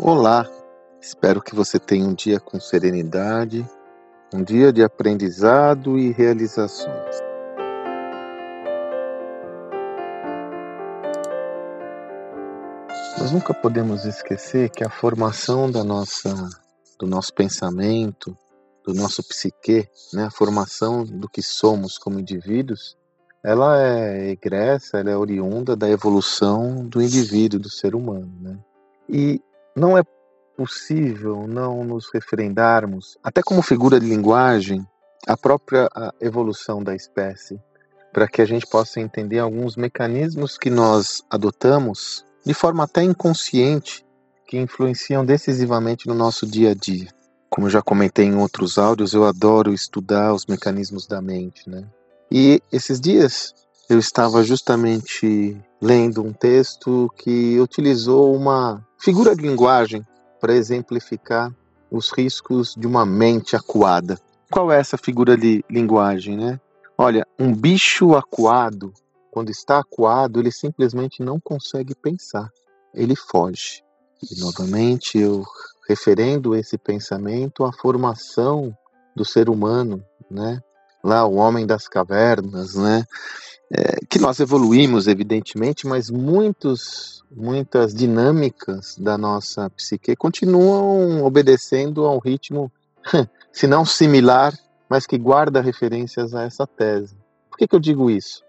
Olá, espero que você tenha um dia com serenidade, um dia de aprendizado e realizações. Nós nunca podemos esquecer que a formação da nossa, do nosso pensamento, do nosso psique, né, a formação do que somos como indivíduos, ela é egressa, ela é oriunda da evolução do indivíduo, do ser humano. Né? E não é possível não nos referendarmos, até como figura de linguagem, a própria evolução da espécie, para que a gente possa entender alguns mecanismos que nós adotamos de forma até inconsciente, que influenciam decisivamente no nosso dia a dia. Como eu já comentei em outros áudios, eu adoro estudar os mecanismos da mente, né? E esses dias eu estava justamente lendo um texto que utilizou uma figura de linguagem para exemplificar os riscos de uma mente acuada. Qual é essa figura de linguagem, né? Olha, um bicho acuado, quando está acuado, ele simplesmente não consegue pensar, ele foge. E novamente eu referendo esse pensamento à formação do ser humano, né? Lá o homem das cavernas, né? É, que nós evoluímos, evidentemente, mas muitos, muitas dinâmicas da nossa psique continuam obedecendo a um ritmo, se não similar, mas que guarda referências a essa tese. Por que, que eu digo isso?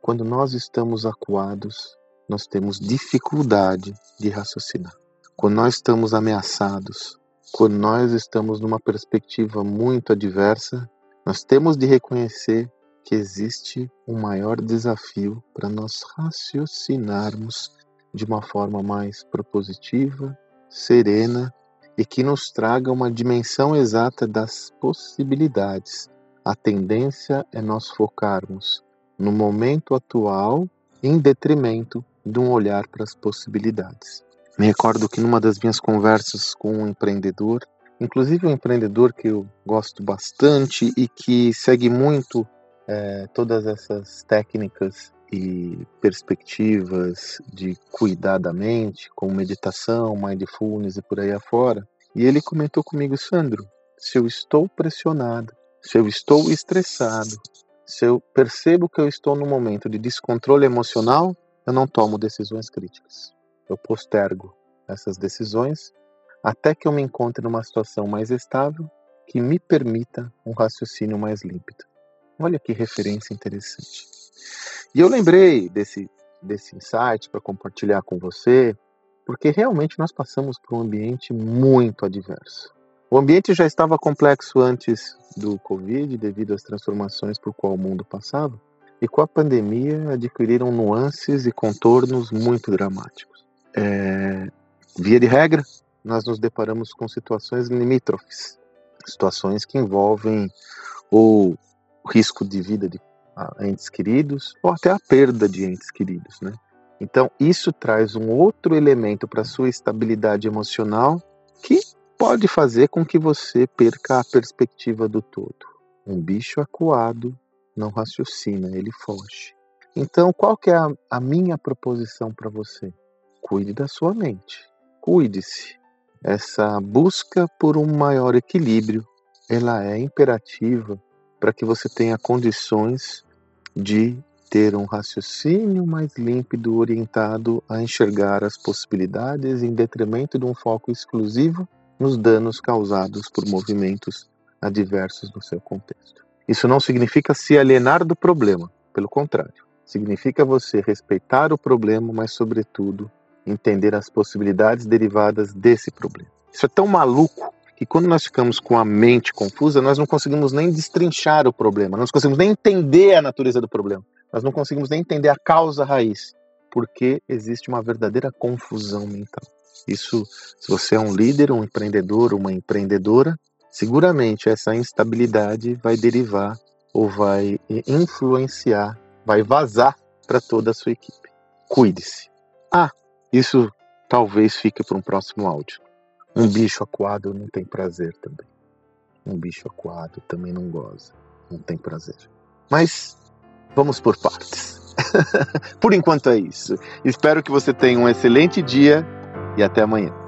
Quando nós estamos acuados, nós temos dificuldade de raciocinar. Quando nós estamos ameaçados, quando nós estamos numa perspectiva muito adversa, nós temos de reconhecer que existe um maior desafio para nós raciocinarmos de uma forma mais propositiva, serena e que nos traga uma dimensão exata das possibilidades. A tendência é nós focarmos no momento atual em detrimento de um olhar para as possibilidades. Me recordo que numa das minhas conversas com um empreendedor, inclusive um empreendedor que eu gosto bastante e que segue muito é, todas essas técnicas e perspectivas de cuidar da mente, como meditação, mindfulness e por aí afora. E ele comentou comigo, Sandro, se eu estou pressionado, se eu estou estressado, se eu percebo que eu estou num momento de descontrole emocional, eu não tomo decisões críticas. Eu postergo essas decisões até que eu me encontre numa situação mais estável que me permita um raciocínio mais límpido. Olha que referência interessante. E eu lembrei desse, desse insight para compartilhar com você, porque realmente nós passamos por um ambiente muito adverso. O ambiente já estava complexo antes do Covid, devido às transformações por qual o mundo passava, e com a pandemia adquiriram nuances e contornos muito dramáticos. É, via de regra, nós nos deparamos com situações limítrofes, situações que envolvem ou risco de vida de entes queridos ou até a perda de entes queridos, né? Então, isso traz um outro elemento para sua estabilidade emocional que pode fazer com que você perca a perspectiva do todo. Um bicho acuado não raciocina, ele foge. Então, qual que é a, a minha proposição para você? Cuide da sua mente. Cuide-se. Essa busca por um maior equilíbrio, ela é imperativa para que você tenha condições de ter um raciocínio mais límpido, orientado a enxergar as possibilidades em detrimento de um foco exclusivo nos danos causados por movimentos adversos no seu contexto. Isso não significa se alienar do problema, pelo contrário, significa você respeitar o problema, mas, sobretudo, entender as possibilidades derivadas desse problema. Isso é tão maluco que quando nós ficamos com a mente confusa, nós não conseguimos nem destrinchar o problema, nós não conseguimos nem entender a natureza do problema, nós não conseguimos nem entender a causa raiz, porque existe uma verdadeira confusão mental. Isso, se você é um líder, um empreendedor, uma empreendedora, seguramente essa instabilidade vai derivar ou vai influenciar, vai vazar para toda a sua equipe. Cuide-se. Ah, isso talvez fique para um próximo áudio. Um bicho aquado não tem prazer também. Um bicho aquado também não goza, não tem prazer. Mas vamos por partes. por enquanto é isso. Espero que você tenha um excelente dia e até amanhã.